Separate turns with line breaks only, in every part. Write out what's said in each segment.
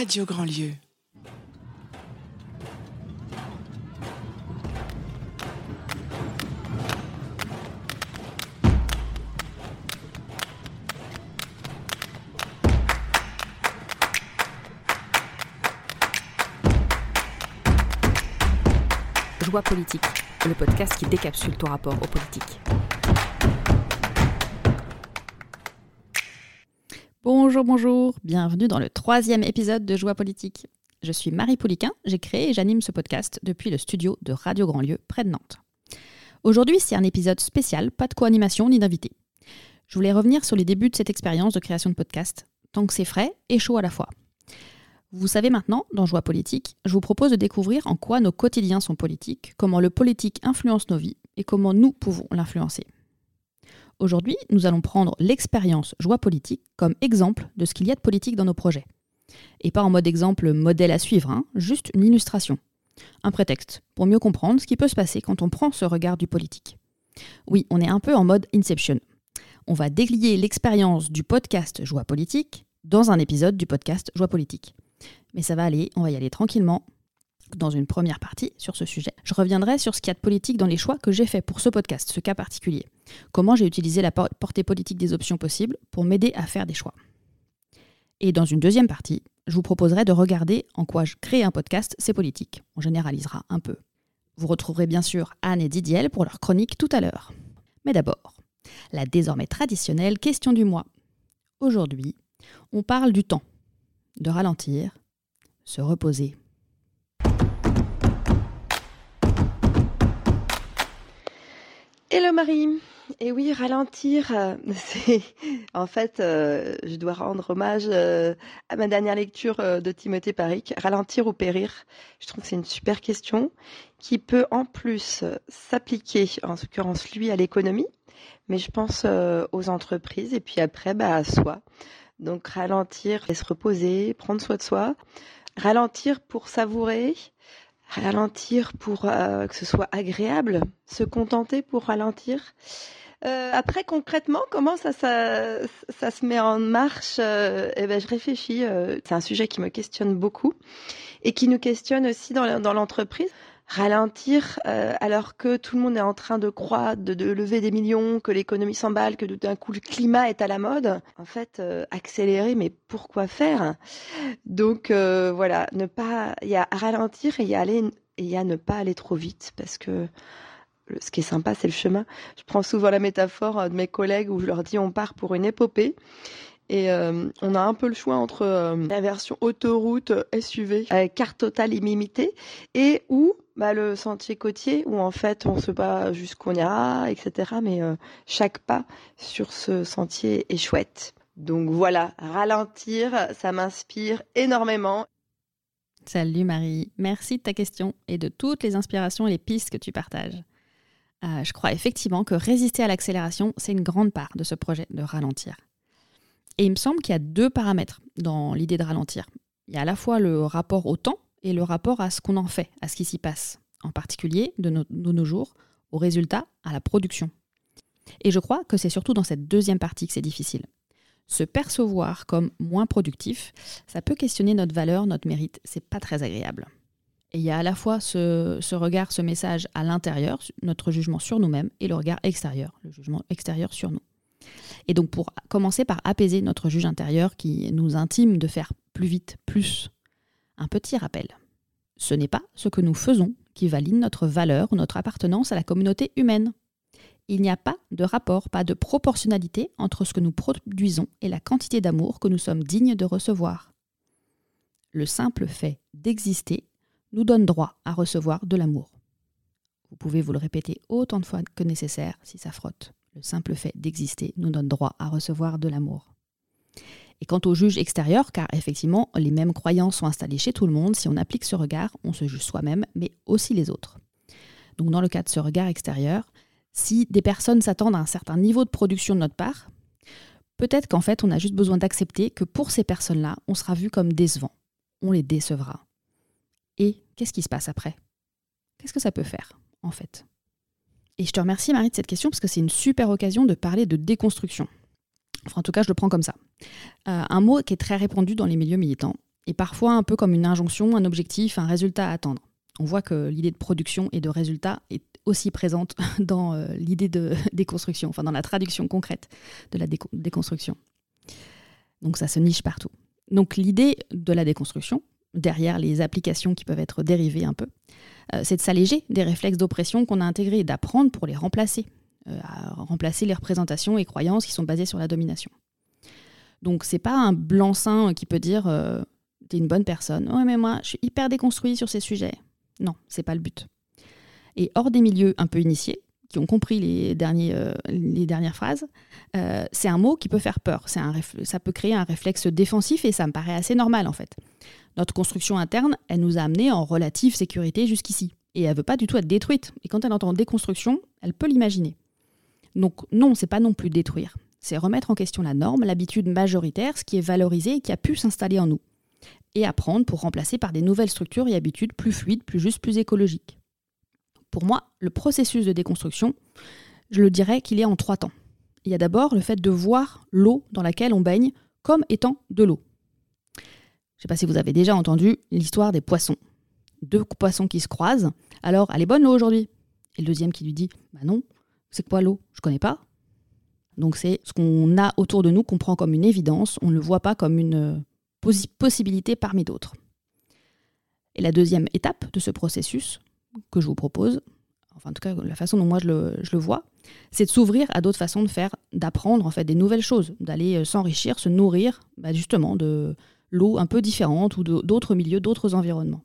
Radio Grand Lieu.
Joie politique, le podcast qui décapsule ton rapport aux politiques. Bonjour, bonjour, bienvenue dans le troisième épisode de Joie politique. Je suis Marie Pouliquin, j'ai créé et j'anime ce podcast depuis le studio de Radio Grand Lieu près de Nantes. Aujourd'hui, c'est un épisode spécial, pas de co-animation ni d'invité. Je voulais revenir sur les débuts de cette expérience de création de podcast, tant que c'est frais et chaud à la fois. Vous savez maintenant, dans Joie politique, je vous propose de découvrir en quoi nos quotidiens sont politiques, comment le politique influence nos vies et comment nous pouvons l'influencer. Aujourd'hui, nous allons prendre l'expérience Joie politique comme exemple de ce qu'il y a de politique dans nos projets. Et pas en mode exemple modèle à suivre, hein, juste une illustration. Un prétexte pour mieux comprendre ce qui peut se passer quand on prend ce regard du politique. Oui, on est un peu en mode Inception. On va déglier l'expérience du podcast Joie politique dans un épisode du podcast Joie politique mais ça va aller, on va y aller tranquillement. Dans une première partie sur ce sujet, je reviendrai sur ce qu'il y a de politique dans les choix que j'ai faits pour ce podcast, ce cas particulier. Comment j'ai utilisé la portée politique des options possibles pour m'aider à faire des choix. Et dans une deuxième partie, je vous proposerai de regarder en quoi je crée un podcast, c'est politique. On généralisera un peu. Vous retrouverez bien sûr Anne et Didier pour leur chronique tout à l'heure. Mais d'abord, la désormais traditionnelle question du mois. Aujourd'hui, on parle du temps, de ralentir, se reposer.
Marie et oui, ralentir, euh, c'est en fait, euh, je dois rendre hommage euh, à ma dernière lecture de Timothée Paric, ralentir ou périr. Je trouve que c'est une super question qui peut en plus s'appliquer, en l'occurrence lui, à l'économie, mais je pense aux entreprises et puis après, bah, à soi. Donc ralentir et se reposer, prendre soin de soi, ralentir pour savourer, ralentir pour euh, que ce soit agréable, se contenter pour ralentir. Euh, après concrètement, comment ça, ça, se met en marche euh, Eh ben, je réfléchis. c'est un sujet qui me questionne beaucoup et qui nous questionne aussi dans l'entreprise ralentir euh, alors que tout le monde est en train de croître, de, lever des millions, que l'économie s'emballe, que d'un coup le climat est à la mode. En fait, euh, accélérer, mais pourquoi faire? Donc euh, voilà, ne pas, il y a ralentir et y aller, et il y a ne pas aller trop vite parce que ce qui est sympa, c'est le chemin. Je prends souvent la métaphore de mes collègues où je leur dis on part pour une épopée. Et on a un peu le choix entre la version autoroute SUV, carte totale illimitée, et où bah, le sentier côtier où en fait on se bat jusqu'où on ira, etc. Mais euh, chaque pas sur ce sentier est chouette. Donc voilà, ralentir, ça m'inspire énormément.
Salut Marie, merci de ta question et de toutes les inspirations et les pistes que tu partages. Euh, je crois effectivement que résister à l'accélération, c'est une grande part de ce projet de ralentir. Et il me semble qu'il y a deux paramètres dans l'idée de ralentir. Il y a à la fois le rapport au temps, et le rapport à ce qu'on en fait, à ce qui s'y passe, en particulier de nos, jours, aux résultats, à la production. Et je crois que c'est surtout dans cette deuxième partie que c'est difficile. Se percevoir comme moins productif, ça peut questionner notre valeur, notre mérite, c'est pas très agréable. Et il y a à la fois ce, ce regard, ce message à l'intérieur, notre jugement sur nous-mêmes, et le regard extérieur, le jugement extérieur sur nous. Et donc pour commencer par apaiser notre juge intérieur qui nous intime de faire plus vite, plus, un petit rappel. Ce n'est pas ce que nous faisons qui valide notre valeur ou notre appartenance à la communauté humaine. Il n'y a pas de rapport, pas de proportionnalité entre ce que nous produisons et la quantité d'amour que nous sommes dignes de recevoir. Le simple fait d'exister nous donne droit à recevoir de l'amour. Vous pouvez vous le répéter autant de fois que nécessaire si ça frotte. Le simple fait d'exister nous donne droit à recevoir de l'amour. Et quant au juge extérieur, car effectivement, les mêmes croyances sont installées chez tout le monde, si on applique ce regard, on se juge soi-même, mais aussi les autres. Donc dans le cas de ce regard extérieur, si des personnes s'attendent à un certain niveau de production de notre part, peut-être qu'en fait, on a juste besoin d'accepter que pour ces personnes-là, on sera vu comme décevant. On les décevra. Et qu'est-ce qui se passe après? Qu'est-ce que ça peut faire, en fait? Et je te remercie, Marie, de cette question, parce que c'est une super occasion de parler de déconstruction. Enfin, en tout cas, je le prends comme ça. Euh, un mot qui est très répandu dans les milieux militants, et parfois un peu comme une injonction, un objectif, un résultat à attendre. On voit que l'idée de production et de résultat est aussi présente dans euh, l'idée de déconstruction, enfin dans la traduction concrète de la déconstruction. Donc ça se niche partout. Donc l'idée de la déconstruction, derrière les applications qui peuvent être dérivées un peu, c'est de s'alléger des réflexes d'oppression qu'on a intégrés et d'apprendre pour les remplacer, euh, à remplacer les représentations et croyances qui sont basées sur la domination. Donc c'est pas un blanc-seing qui peut dire euh, t'es une bonne personne. Ouais mais moi je suis hyper déconstruit sur ces sujets. Non, c'est pas le but. Et hors des milieux un peu initiés, qui ont compris les, dernières phrases, c'est un mot qui peut faire peur. Ça peut créer un réflexe défensif et ça me paraît assez normal en fait. Notre construction interne, elle nous a amenés en relative sécurité jusqu'ici. Et elle veut pas du tout être détruite. Et quand elle entend déconstruction, elle peut l'imaginer. Donc non, c'est pas non plus détruire. C'est remettre en question la norme, l'habitude majoritaire, ce qui est valorisé et qui a pu s'installer en nous. Et apprendre pour remplacer par des nouvelles structures et habitudes plus fluides, plus justes, plus écologiques. Pour moi, le processus de déconstruction, je le dirais qu'il est en trois temps. Il y a d'abord le fait de voir l'eau dans laquelle on baigne comme étant de l'eau. Je ne sais pas si vous avez déjà entendu l'histoire des poissons. Deux poissons qui se croisent. Alors, elle est bonne l'eau aujourd'hui? Et le deuxième qui lui dit Bah non, c'est quoi l'eau? Je connais pas. Donc c'est ce qu'on a autour de nous qu'on prend comme une évidence, on ne le voit pas comme une possibilité parmi d'autres. Et la deuxième étape de ce processus que je vous propose, enfin en tout cas la façon dont moi je le, vois, c'est de s'ouvrir à d'autres façons de faire, d'apprendre en fait des nouvelles choses, d'aller euh, s'enrichir, se nourrir bah, justement de, l'eau un peu différente ou d'autres milieux, d'autres environnements.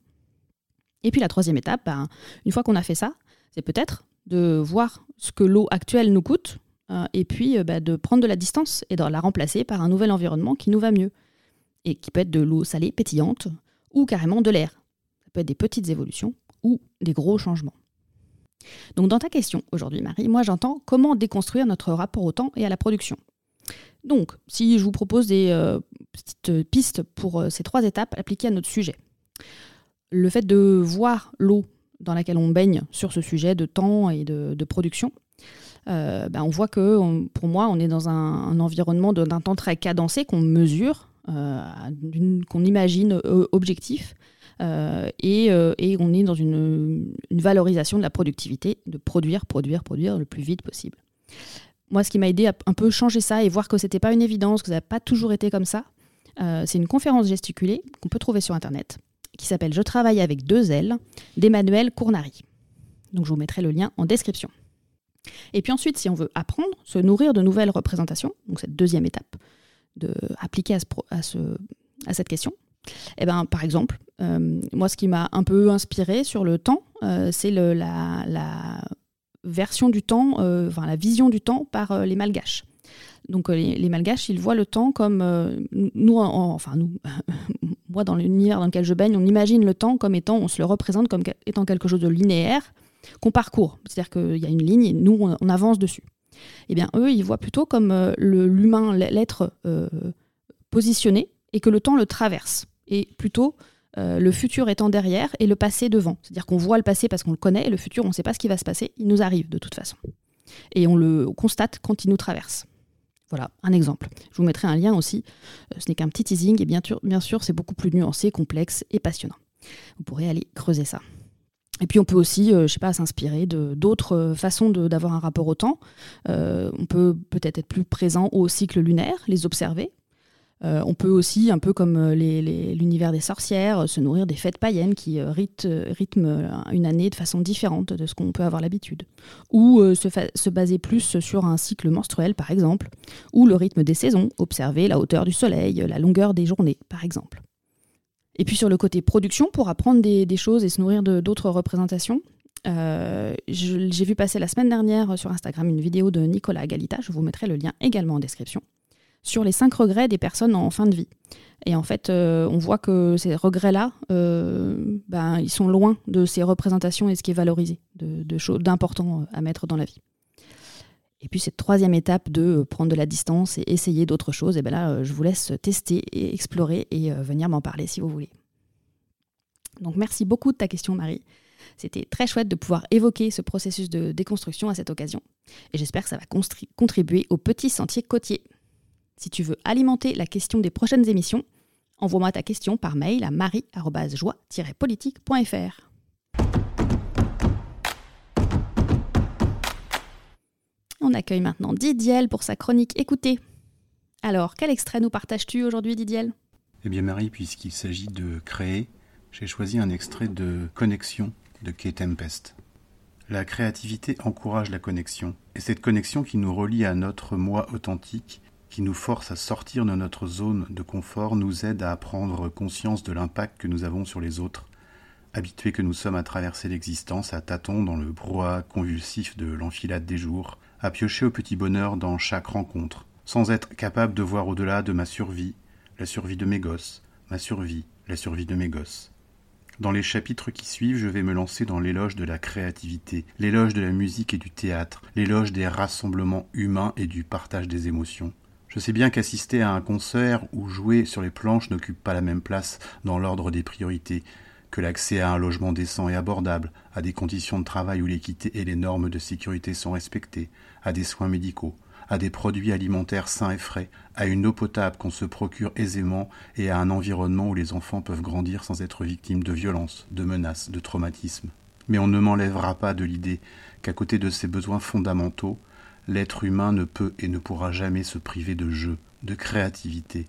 Et puis la troisième étape, ben, une fois qu'on a fait ça, c'est peut-être de voir ce que l'eau actuelle nous coûte euh, et puis euh, ben, de prendre de la distance et de la remplacer par un nouvel environnement qui nous va mieux et qui peut être de l'eau salée, pétillante ou carrément de l'air. Ça peut être des petites évolutions ou des gros changements. Donc dans ta question aujourd'hui Marie, moi j'entends comment déconstruire notre rapport au temps et à la production. Donc, si je vous propose des euh, petites pistes pour euh, ces trois étapes appliquées à notre sujet. Le fait de voir l'eau dans laquelle on baigne sur ce sujet de temps et de, production, euh, ben, on voit que pour moi, on est dans un, environnement d'un temps très cadencé qu'on mesure, qu'on imagine objectif. Et, on est dans une, une, valorisation de la productivité, de produire, produire, produire le plus vite possible moi, ce qui m'a aidé à un peu changer ça et voir que c'était pas une évidence, que ça n'a pas toujours été comme ça, euh, c'est une conférence gesticulée qu'on peut trouver sur Internet, qui s'appelle Je travaille avec deux ailes d'Emmanuel Cournari. Donc je vous mettrai le lien en description. Et puis ensuite, si on veut apprendre, se nourrir de nouvelles représentations, donc cette deuxième étape, de appliquer à, ce, à, cette question, eh ben, par exemple, euh, moi, ce qui m'a un peu inspiré sur le temps, euh, c'est la, version du temps, euh, enfin la vision du temps par euh, les malgaches. Donc euh, les, malgaches, ils voient le temps comme nous, enfin nous, moi dans l'univers dans lequel je baigne, on imagine le temps comme étant, on se le représente comme étant quelque chose de linéaire qu'on parcourt. C'est-à-dire qu'il y a une ligne et nous, on, avance dessus. Eh bien, eux, ils voient plutôt comme l'humain, l'être positionné et que le temps le traverse. Et plutôt euh, le futur étant derrière et le passé devant. C'est-à-dire qu'on voit le passé parce qu'on le connaît, et le futur, on ne sait pas ce qui va se passer, il nous arrive de toute façon. Et on le constate quand il nous traverse. Voilà, un exemple. Je vous mettrai un lien aussi. Euh, ce n'est qu'un petit teasing, et bien sûr, c'est beaucoup plus nuancé, complexe et passionnant. Vous pourrez aller creuser ça. Et puis on peut aussi, euh, je sais pas, s'inspirer de d'autres façons d'avoir un rapport au temps. on peut peut-être être plus présent au cycle lunaire, les observer, euh, on peut aussi, un peu comme euh, l'univers des sorcières, euh, se nourrir des fêtes païennes qui rythment une année de façon différente de ce qu'on peut avoir l'habitude. Ou se, baser plus sur un cycle menstruel, par exemple, ou le rythme des saisons, observer la hauteur du soleil, la longueur des journées, par exemple. Et puis sur le côté production, pour apprendre des, des choses et se nourrir d'autres représentations, j'ai vu passer la semaine dernière sur Instagram une vidéo de Nicolas Galita, je vous mettrai le lien également en description sur les cinq regrets des personnes en fin de vie. Et en fait, euh, on voit que ces regrets-là, euh, ben, ils sont loin de ces représentations et ce qui est valorisé, de, choses d'important à mettre dans la vie. Et puis cette troisième étape de prendre de la distance et essayer d'autres choses, et ben là, je vous laisse tester et explorer et euh, venir m'en parler si vous voulez. Donc merci beaucoup de ta question, Marie. C'était très chouette de pouvoir évoquer ce processus de déconstruction à cette occasion. Et j'espère que ça va contribuer au petit sentier côtier. Si tu veux alimenter la question des prochaines émissions, Envoie-moi ta question par mail à marie-joie-politique.fr. On accueille maintenant Didiel pour sa chronique Écoutez. Alors, quel extrait nous partages-tu aujourd'hui, Didiel?
Eh bien, Marie, puisqu'il s'agit de créer, j'ai choisi un extrait de Connexion de Kate Tempest. La créativité encourage la connexion, et cette connexion qui nous relie à notre moi authentique, qui nous force à sortir de notre zone de confort, nous aide à prendre conscience de l'impact que nous avons sur les autres. Habitués que nous sommes à traverser l'existence à tâtons dans le brouhaha convulsif de l'enfilade des jours, à piocher au petit bonheur dans chaque rencontre, sans être capable de voir au-delà de ma survie, la survie de mes gosses, ma survie, la survie de mes gosses. Dans les chapitres qui suivent, je vais me lancer dans l'éloge de la créativité, l'éloge de la musique et du théâtre, l'éloge des rassemblements humains et du partage des émotions. Je sais bien qu'assister à un concert ou jouer sur les planches n'occupe pas la même place dans l'ordre des priorités, que l'accès à un logement décent et abordable, à des conditions de travail où l'équité et les normes de sécurité sont respectées, à des soins médicaux, à des produits alimentaires sains et frais, à une eau potable qu'on se procure aisément et à un environnement où les enfants peuvent grandir sans être victimes de violences, de menaces, de traumatismes. Mais on ne m'enlèvera pas de l'idée qu'à côté de ces besoins fondamentaux, l'être humain ne peut et ne pourra jamais se priver de jeu, de créativité,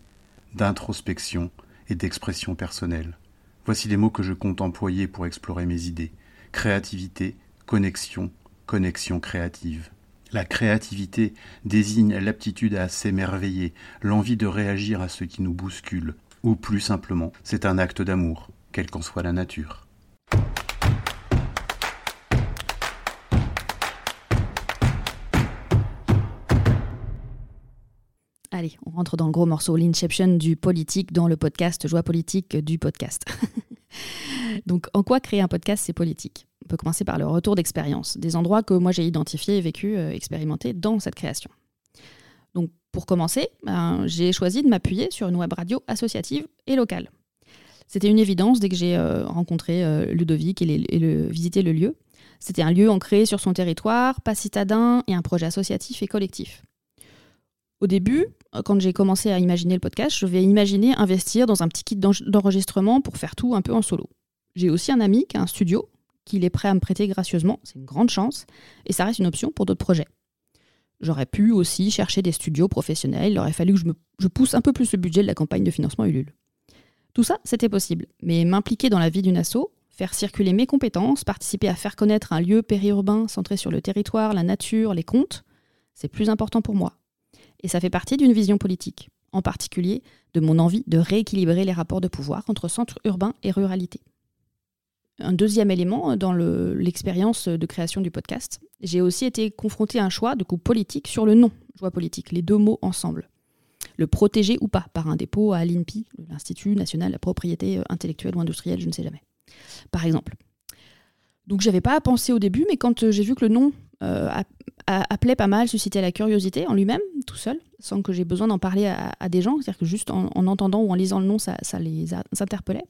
d'introspection et d'expression personnelle. Voici les mots que je compte employer pour explorer mes idées. Créativité, connexion, connexion créative. La créativité désigne l'aptitude à s'émerveiller, l'envie de réagir à ce qui nous bouscule, ou plus simplement, c'est un acte d'amour, quelle qu'en soit la nature.
Allez, on rentre dans le gros morceau, l'inception du politique dans le podcast Joie politique du podcast. Donc, en quoi créer un podcast, c'est politique? On peut commencer par le retour d'expérience, des endroits que moi j'ai identifiés, vécus, euh, expérimentés dans cette création. Donc, pour commencer, ben, j'ai choisi de m'appuyer sur une web radio associative et locale. C'était une évidence dès que j'ai euh, rencontré euh, Ludovic et, visité le lieu. C'était un lieu ancré sur son territoire, pas citadin et un projet associatif et collectif. Au début, quand j'ai commencé à imaginer le podcast, je vais imaginer investir dans un petit kit d'enregistrement pour faire tout un peu en solo. J'ai aussi un ami qui a un studio, qu'il est prêt à me prêter gracieusement, c'est une grande chance, et ça reste une option pour d'autres projets. J'aurais pu aussi chercher des studios professionnels, il aurait fallu que je, je pousse un peu plus le budget de la campagne de financement Ulule. Tout ça, c'était possible, mais m'impliquer dans la vie d'une asso, faire circuler mes compétences, participer à faire connaître un lieu périurbain centré sur le territoire, la nature, les contes, c'est plus important pour moi. Et ça fait partie d'une vision politique, en particulier de mon envie de rééquilibrer les rapports de pouvoir entre centre urbain et ruralité. Un deuxième élément dans l'expérience de création du podcast, j'ai aussi été confrontée à un choix de coup politique sur le nom, choix politique, les deux mots ensemble. Le protéger ou pas par un dépôt à l'INPI, l'Institut national de la propriété intellectuelle ou industrielle, je ne sais jamais. Par exemple. Donc j'avais pas à penser au début, mais quand j'ai vu que le nom euh, appelait pas mal, suscitait la curiosité en lui-même, tout seul, sans que j'ai besoin d'en parler à, des gens, c'est-à-dire que juste en, entendant ou en lisant le nom, ça, les interpellait,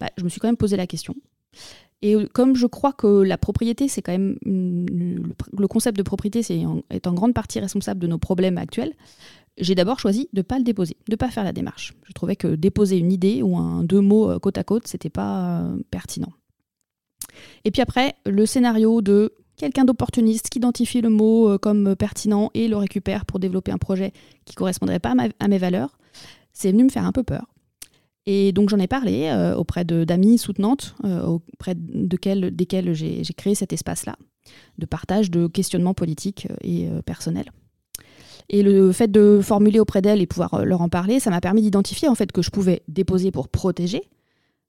bah, je me suis quand même posé la question. Et comme je crois que la propriété, c'est quand même. Le concept de propriété est en, est en grande partie responsable de nos problèmes actuels, j'ai d'abord choisi de ne pas le déposer, de ne pas faire la démarche. Je trouvais que déposer une idée ou un deux mots euh, côte à côte, c'était pas euh, pertinent. Et puis après, le scénario de quelqu'un d'opportuniste qui identifie le mot euh, comme pertinent et le récupère pour développer un projet qui correspondrait pas à, mes valeurs, c'est venu me faire un peu peur. Et donc j'en ai parlé euh, auprès d'amis soutenantes, euh, auprès de desquelles j'ai créé cet espace-là, de partage, de questionnement politique et personnel. Et le fait de formuler auprès d'elles et pouvoir leur en parler, ça m'a permis d'identifier en fait que je pouvais déposer pour protéger,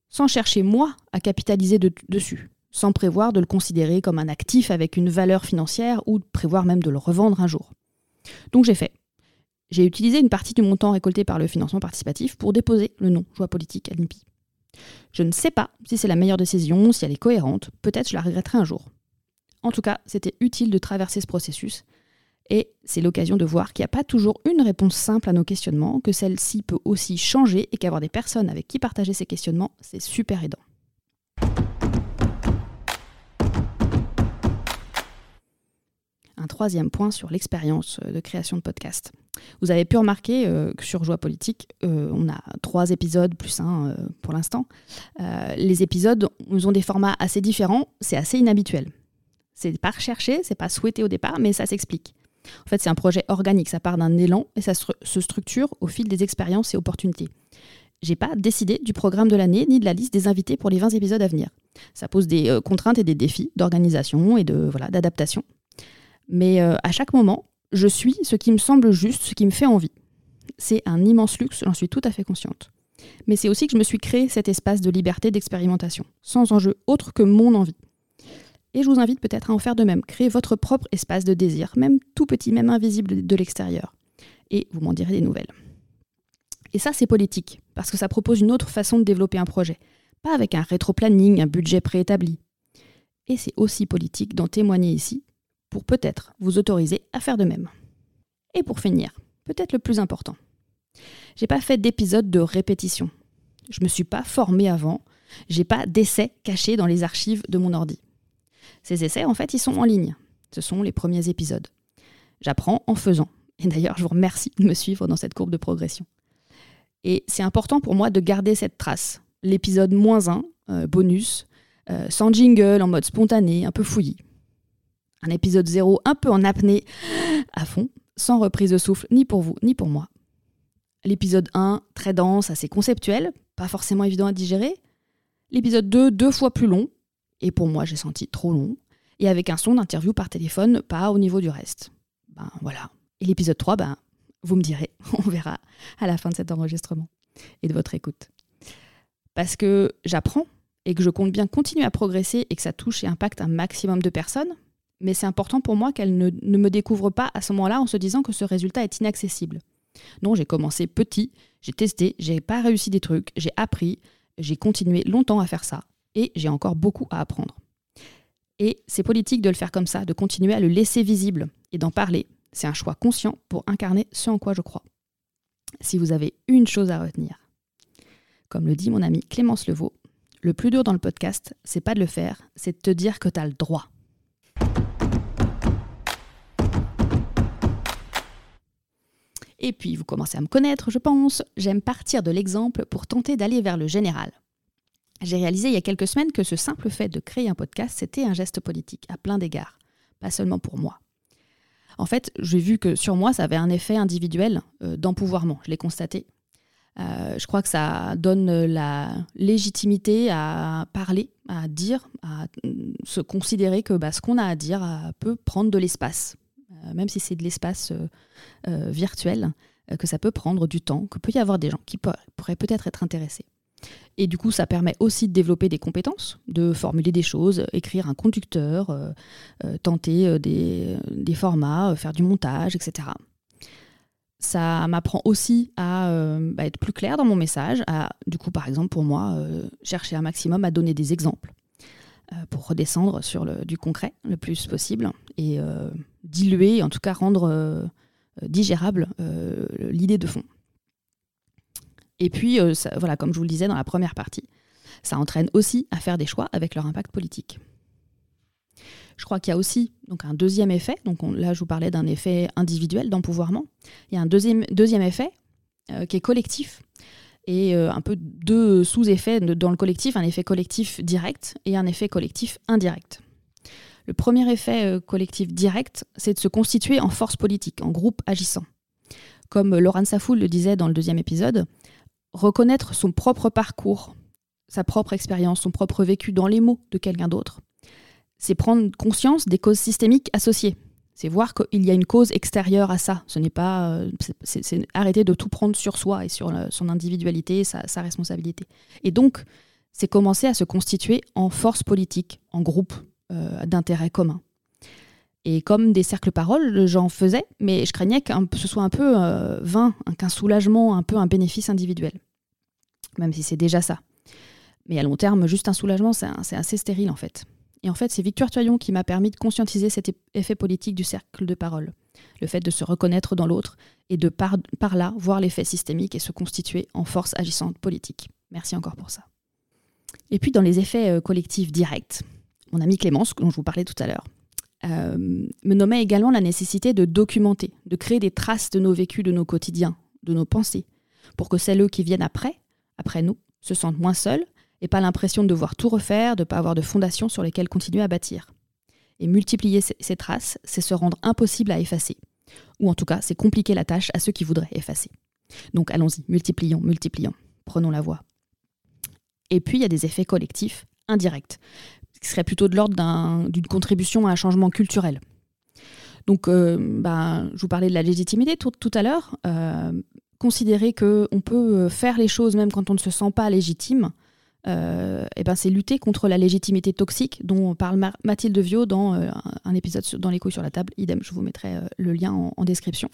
sans chercher moi à capitaliser dessus sans prévoir de le considérer comme un actif avec une valeur financière ou prévoir même de le revendre un jour. Donc j'ai fait. J'ai utilisé une partie du montant récolté par le financement participatif pour déposer le nom Joie politique à l'INPI. Je ne sais pas si c'est la meilleure décision, si elle est cohérente, peut-être je la regretterai un jour. En tout cas, c'était utile de traverser ce processus, et c'est l'occasion de voir qu'il n'y a pas toujours une réponse simple à nos questionnements, que celle-ci peut aussi changer et qu'avoir des personnes avec qui partager ces questionnements, c'est super aidant. Un troisième point sur l'expérience de création de podcast. Vous avez pu remarquer que sur Joie Politique, on a trois épisodes plus un pour l'instant. les épisodes ont des formats assez différents, c'est assez inhabituel. C'est pas recherché, c'est pas souhaité au départ, mais ça s'explique. En fait, c'est un projet organique, ça part d'un élan et ça se structure au fil des expériences et opportunités. J'ai pas décidé du programme de l'année ni de la liste des invités pour les 20 épisodes à venir. Ça pose des euh, contraintes et des défis d'organisation et de voilà d'adaptation. Mais euh, à chaque moment, je suis ce qui me semble juste, ce qui me fait envie. C'est un immense luxe, j'en suis tout à fait consciente. Mais c'est aussi que je me suis créé cet espace de liberté d'expérimentation, sans enjeu autre que mon envie. Et je vous invite peut-être à en faire de même. Créer votre propre espace de désir, même tout petit, même invisible de l'extérieur. Et vous m'en direz des nouvelles. Et ça, c'est politique, parce que ça propose une autre façon de développer un projet. Pas avec un rétro-planning, un budget préétabli. Et c'est aussi politique d'en témoigner ici, pour peut-être vous autoriser à faire de même. Et pour finir, peut-être le plus important. J'ai pas fait d'épisode de répétition. Je me suis pas formé avant. J'ai pas d'essais cachés dans les archives de mon ordi. Ces essais, en fait, ils sont en ligne. Ce sont les premiers épisodes. J'apprends en faisant. Et d'ailleurs, je vous remercie de me suivre dans cette courbe de progression. Et c'est important pour moi de garder cette trace. L'épisode moins 1, euh, bonus, euh, sans jingle, en mode spontané, un peu fouillis. Un épisode 0 un peu en apnée, à fond, sans reprise de souffle, ni pour vous, ni pour moi. L'épisode 1, très dense, assez conceptuel, pas forcément évident à digérer. L'épisode 2, deux fois plus long, et pour moi, j'ai senti trop long. Et avec un son d'interview par téléphone, pas au niveau du reste. Ben voilà. Et l'épisode 3, ben, vous me direz, on verra à la fin de cet enregistrement et de votre écoute. Parce que j'apprends et que je compte bien continuer à progresser et que ça touche et impacte un maximum de personnes, mais c'est important pour moi qu'elles ne, me découvrent pas à ce moment-là en se disant que ce résultat est inaccessible. Non, j'ai commencé petit, j'ai testé, j'ai pas réussi des trucs, j'ai appris, j'ai continué longtemps à faire ça et j'ai encore beaucoup à apprendre. Et c'est politique de le faire comme ça, de continuer à le laisser visible et d'en parler. C'est un choix conscient pour incarner ce en quoi je crois. Si vous avez une chose à retenir, comme le dit mon ami Clémence Levaux, le plus dur dans le podcast, c'est pas de le faire, c'est de te dire que tu as le droit. Et puis, vous commencez à me connaître, je pense, j'aime partir de l'exemple pour tenter d'aller vers le général. J'ai réalisé il y a quelques semaines que ce simple fait de créer un podcast, c'était un geste politique, à plein d'égards, pas seulement pour moi. En fait, j'ai vu que sur moi, ça avait un effet individuel euh, d'empouvoirment, je l'ai constaté. Euh, je crois que ça donne la légitimité à parler, à dire, à se considérer que bah, ce qu'on a à dire euh, peut prendre de l'espace, même si c'est de l'espace virtuel, que ça peut prendre du temps, que peut y avoir des gens qui pourraient peut-être être intéressés. Et du coup, ça permet aussi de développer des compétences, de formuler des choses, écrire un conducteur, euh, euh, tenter euh, des, formats, faire du montage, etc. Ça m'apprend aussi à bah, être plus clair dans mon message, à, du coup, par exemple, pour moi, chercher un maximum à donner des exemples pour redescendre sur le, du concret le plus possible et diluer, en tout cas rendre digérable l'idée de fond. Et puis, euh, voilà, comme je vous le disais dans la première partie, ça entraîne aussi à faire des choix avec leur impact politique. Je crois qu'il y a aussi donc, un deuxième effet. Donc là, je vous parlais d'un effet individuel d'empouvoirment. Il y a un deuxième, effet euh, qui est collectif et euh, un peu deux sous-effets dans le collectif, un effet collectif direct et un effet collectif indirect. Le premier effet collectif direct, c'est de se constituer en force politique, en groupe agissant. Comme Laurent Safoul le disait dans le deuxième épisode, reconnaître son propre parcours, sa propre expérience, son propre vécu dans les mots de quelqu'un d'autre. C'est prendre conscience des causes systémiques associées. C'est voir qu'il y a une cause extérieure à ça. Ce n'est pas, euh, c'est arrêter de tout prendre sur soi et sur son individualité, sa, sa responsabilité. Et donc, c'est commencer à se constituer en force politique, en groupe euh, d'intérêt commun. Et comme des cercles paroles, j'en faisais, mais je craignais que ce soit un peu euh, vain, qu'un soulagement, un peu un bénéfice individuel. Même si c'est déjà ça. Mais à long terme, juste un soulagement, c'est assez stérile en fait. Et en fait, c'est Victoire Toyon qui m'a permis de conscientiser cet effet politique du cercle de parole. Le fait de se reconnaître dans l'autre et de par, là voir l'effet systémique et se constituer en force agissante politique. Merci encore pour ça. Et puis dans les effets euh, collectifs directs, mon ami Clémence, dont je vous parlais tout à l'heure, euh, me nommait également la nécessité de documenter, de créer des traces de nos vécus, de nos quotidiens, de nos pensées, pour que celles qui viennent après, après nous, se sentent moins seules et pas l'impression de devoir tout refaire, de ne pas avoir de fondation sur lesquelles continuer à bâtir. Et multiplier ces traces, c'est se rendre impossible à effacer. Ou en tout cas, c'est compliquer la tâche à ceux qui voudraient effacer. Donc allons-y, multiplions, multiplions, prenons la voie. Et puis, il y a des effets collectifs indirects, qui seraient plutôt de l'ordre d'une contribution à un changement culturel. Donc, euh, ben, je vous parlais de la légitimité tout, à l'heure. Euh, considérer qu'on peut faire les choses même quand on ne se sent pas légitime, euh, et ben c'est lutter contre la légitimité toxique dont parle Mathilde Viau dans un épisode dans les couilles sur la table. Idem, je vous mettrai le lien en description.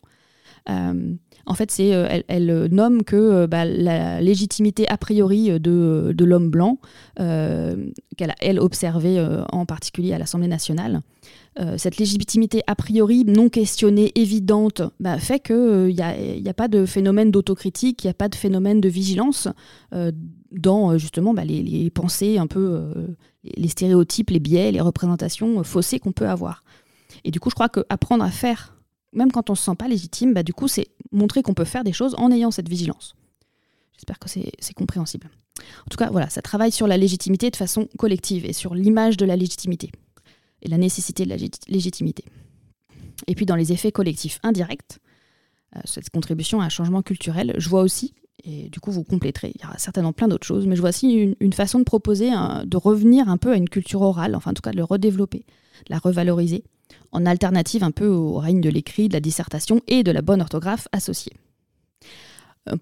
Euh, en fait, c'est, euh, elle, nomme que euh, bah, la légitimité a priori de, de l'homme blanc, qu'elle a, elle, observé en particulier à l'Assemblée nationale, cette légitimité a priori non questionnée, évidente, bah, fait qu'il n'y a, a, pas de phénomène d'autocritique, il n'y a pas de phénomène de vigilance dans justement bah, les, pensées un peu, les stéréotypes, les biais, les représentations faussées qu'on peut avoir. Et du coup, je crois qu'apprendre à faire même quand on ne se sent pas légitime, bah, du coup, c'est montrer qu'on peut faire des choses en ayant cette vigilance. J'espère que c'est compréhensible. En tout cas, voilà, ça travaille sur la légitimité de façon collective et sur l'image de la légitimité et la nécessité de la légitimité. Et puis dans les effets collectifs indirects, euh, cette contribution à un changement culturel, je vois aussi, et du coup vous compléterez, il y aura certainement plein d'autres choses, mais je vois aussi une, façon de proposer, de revenir un peu à une culture orale, enfin en tout cas de le redévelopper, de la revaloriser, en alternative un peu au règne de l'écrit, de la dissertation et de la bonne orthographe associée.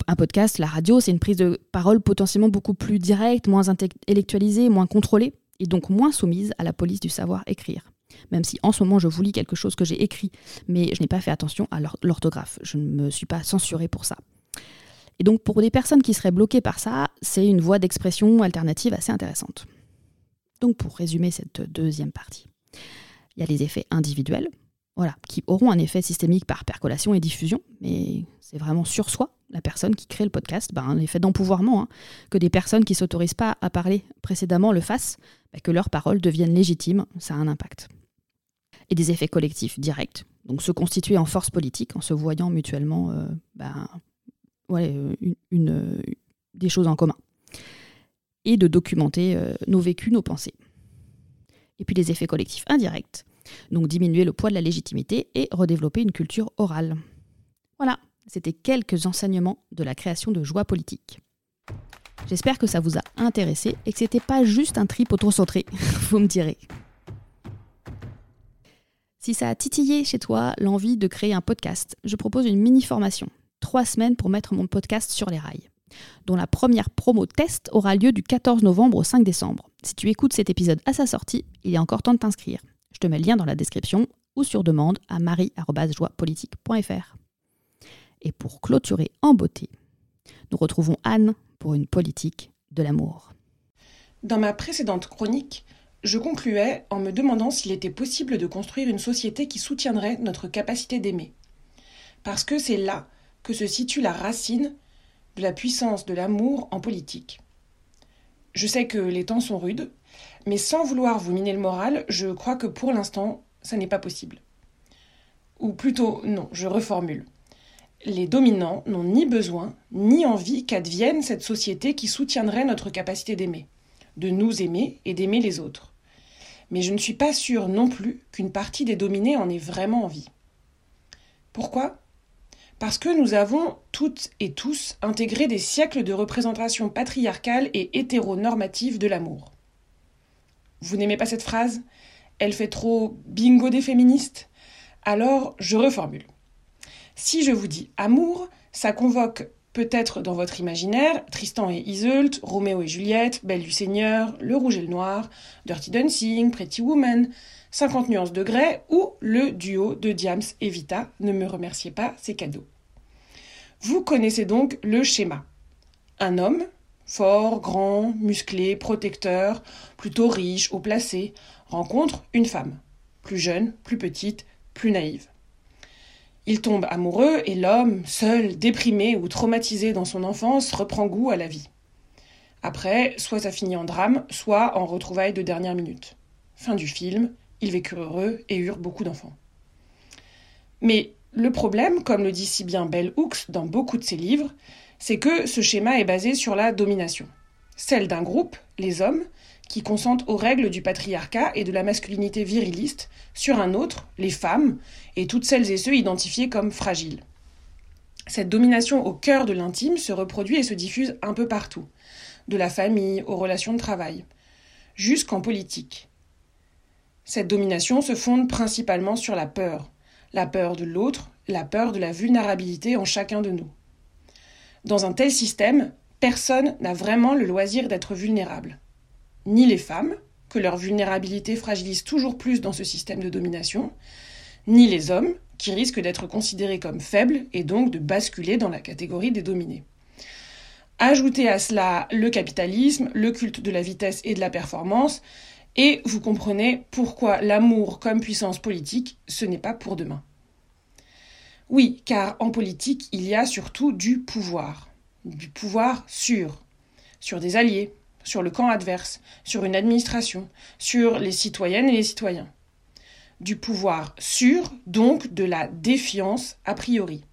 Un podcast, la radio, c'est une prise de parole potentiellement beaucoup plus directe, moins intellectualisée, moins contrôlée, et donc moins soumise à la police du savoir écrire. Même si en ce moment je vous lis quelque chose que j'ai écrit, mais je n'ai pas fait attention à l'orthographe. Je ne me suis pas censurée pour ça. Et donc pour des personnes qui seraient bloquées par ça, c'est une voie d'expression alternative assez intéressante. Donc pour résumer cette deuxième partie. Il y a les effets individuels, voilà, qui auront un effet systémique par percolation et diffusion, mais c'est vraiment sur soi, la personne qui crée le podcast, ben, un effet d'empouvoirment, hein, que des personnes qui ne s'autorisent pas à parler précédemment le fassent, ben, que leurs paroles deviennent légitimes, ça a un impact. Et des effets collectifs directs, donc se constituer en force politique en se voyant mutuellement euh, ben, euh, une, des choses en commun. Et de documenter euh, nos vécus, nos pensées et puis les effets collectifs indirects, donc diminuer le poids de la légitimité et redévelopper une culture orale. Voilà, c'était quelques enseignements de la création de joie politique. J'espère que ça vous a intéressé et que c'était pas juste un trip autocentré, vous me direz. Si ça a titillé chez toi l'envie de créer un podcast, je propose une mini formation, trois semaines pour mettre mon podcast sur les rails dont la première promo test aura lieu du 14 novembre au 5 décembre. Si tu écoutes cet épisode à sa sortie, il est encore temps de t'inscrire. Je te mets le lien dans la description ou sur demande à marie.joiepolitique.fr. Et pour clôturer en beauté, nous retrouvons Anne pour une politique de l'amour.
Dans ma précédente chronique, je concluais en me demandant s'il était possible de construire une société qui soutiendrait notre capacité d'aimer. Parce que c'est là que se situe la racine de la puissance de l'amour en politique. Je sais que les temps sont rudes, mais sans vouloir vous miner le moral, je crois que pour l'instant, ça n'est pas possible. Ou plutôt, non, je reformule. Les dominants n'ont ni besoin, ni envie qu'advienne cette société qui soutiendrait notre capacité d'aimer, de nous aimer et d'aimer les autres. Mais je ne suis pas sûre non plus qu'une partie des dominés en ait vraiment envie. Pourquoi? Parce que nous avons toutes et tous intégré des siècles de représentation patriarcale et hétéronormative de l'amour. Vous n'aimez pas cette phrase? Elle fait trop bingo des féministes? Alors, je reformule. Si je vous dis amour, ça convoque peut-être dans votre imaginaire Tristan et Iseult, Roméo et Juliette, Belle du Seigneur, Le Rouge et le Noir, Dirty Dancing, Pretty Woman, 50 nuances de grès ou le duo de Diams et Vita. Ne me remerciez pas, c'est cadeau. Vous connaissez donc le schéma. Un homme, fort, grand, musclé, protecteur, plutôt riche, haut placé, rencontre une femme, plus jeune, plus petite, plus naïve. Il tombe amoureux et l'homme, seul, déprimé ou traumatisé dans son enfance, reprend goût à la vie. Après, soit ça finit en drame, soit en retrouvailles de dernière minute. Fin du film, ils vécurent heureux et eurent beaucoup d'enfants. Mais le problème, comme le dit si bien Bell Hooks dans beaucoup de ses livres, c'est que ce schéma est basé sur la domination. Celle d'un groupe, les hommes, qui consentent aux règles du patriarcat et de la masculinité viriliste, sur un autre, les femmes, et toutes celles et ceux identifiés comme fragiles. Cette domination au cœur de l'intime se reproduit et se diffuse un peu partout, de la famille aux relations de travail, jusqu'en politique. Cette domination se fonde principalement sur la peur, la peur de l'autre, la peur de la vulnérabilité en chacun de nous. Dans un tel système, personne n'a vraiment le loisir d'être vulnérable. Ni les femmes, que leur vulnérabilité fragilise toujours plus dans ce système de domination, ni les hommes, qui risquent d'être considérés comme faibles et donc de basculer dans la catégorie des dominés. Ajoutez à cela le capitalisme, le culte de la vitesse et de la performance, et vous comprenez pourquoi l'amour comme puissance politique, ce n'est pas pour demain. Oui, car en politique, il y a surtout du pouvoir. Du pouvoir sûr. Sur des alliés, sur le camp adverse, sur une administration, sur les citoyennes et les citoyens. Du pouvoir sûr, donc de la défiance a priori.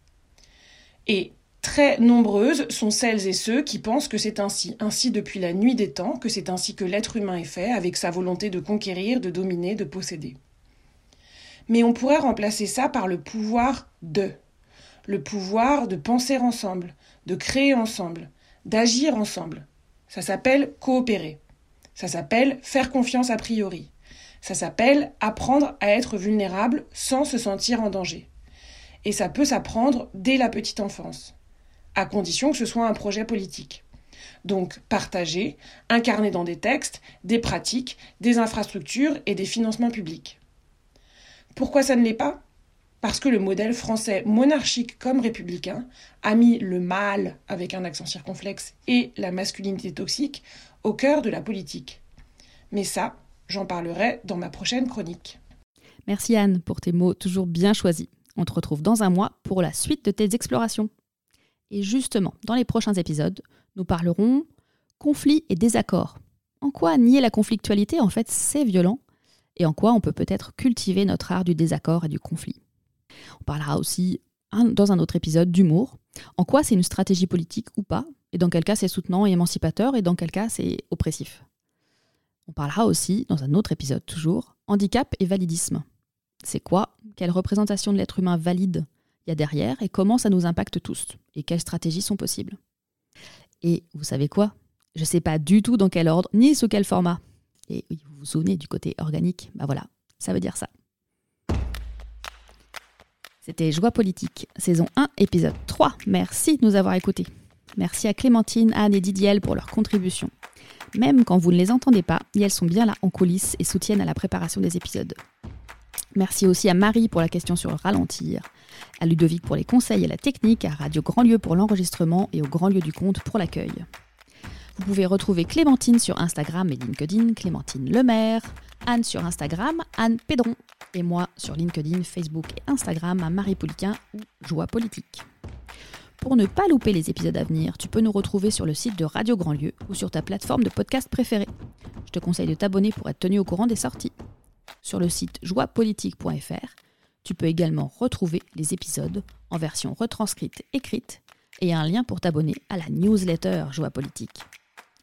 Et Très nombreuses sont celles et ceux qui pensent que c'est ainsi, ainsi depuis la nuit des temps, que c'est ainsi que l'être humain est fait, avec sa volonté de conquérir, de dominer, de posséder. Mais on pourrait remplacer ça par le pouvoir de, le pouvoir de penser ensemble, de créer ensemble, d'agir ensemble. Ça s'appelle coopérer. Ça s'appelle faire confiance a priori. Ça s'appelle apprendre à être vulnérable sans se sentir en danger. Et ça peut s'apprendre dès la petite enfance à condition que ce soit un projet politique. Donc partagé, incarné dans des textes, des pratiques, des infrastructures et des financements publics. Pourquoi ça ne l'est pas? Parce que le modèle français monarchique comme républicain a mis le mal, avec un accent circonflexe, et la masculinité toxique au cœur de la politique. Mais ça, j'en parlerai dans ma prochaine chronique.
Merci Anne pour tes mots toujours bien choisis. On te retrouve dans un mois pour la suite de tes explorations. Et justement, dans les prochains épisodes, nous parlerons conflit et désaccord. En quoi nier la conflictualité, en fait, c'est violent, et en quoi on peut peut-être cultiver notre art du désaccord et du conflit? On parlera aussi, dans un autre épisode, d'humour. En quoi c'est une stratégie politique ou pas, et dans quel cas c'est soutenant et émancipateur, et dans quel cas c'est oppressif? On parlera aussi, dans un autre épisode toujours, handicap et validisme. C'est quoi? Quelle représentation de l'être humain valide? Il y a derrière et comment ça nous impacte tous et quelles stratégies sont possibles. Et vous savez quoi? Je ne sais pas du tout dans quel ordre ni sous quel format. Et oui, vous vous souvenez du côté organique? Bah voilà, ça veut dire ça. C'était Joie politique, saison 1, épisode 3. Merci de nous avoir écoutés. Merci à Clémentine, Anne et Didiel pour leur contribution. Même quand vous ne les entendez pas, elles sont bien là en coulisses et soutiennent à la préparation des épisodes. Merci aussi à Marie pour la question sur le ralentir, à Ludovic pour les conseils et la technique, à Radio Grand Lieu pour l'enregistrement et au Grand Lieu du Compte pour l'accueil. Vous pouvez retrouver Clémentine sur Instagram et LinkedIn, Clémentine Lemaire, Anne sur Instagram, Anne Pédron, et moi sur LinkedIn, Facebook et Instagram à Marie Poliquin ou Joie Politique. Pour ne pas louper les épisodes à venir, tu peux nous retrouver sur le site de Radio Grand Lieu ou sur ta plateforme de podcast préférée. Je te conseille de t'abonner pour être tenu au courant des sorties. Sur le site joiepolitique.fr, tu peux également retrouver les épisodes en version retranscrite écrite et un lien pour t'abonner à la newsletter Joie Politique.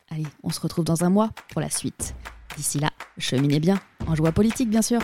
Allez, on se retrouve dans un mois pour la suite. D'ici là, cheminez bien, en joie politique bien sûr.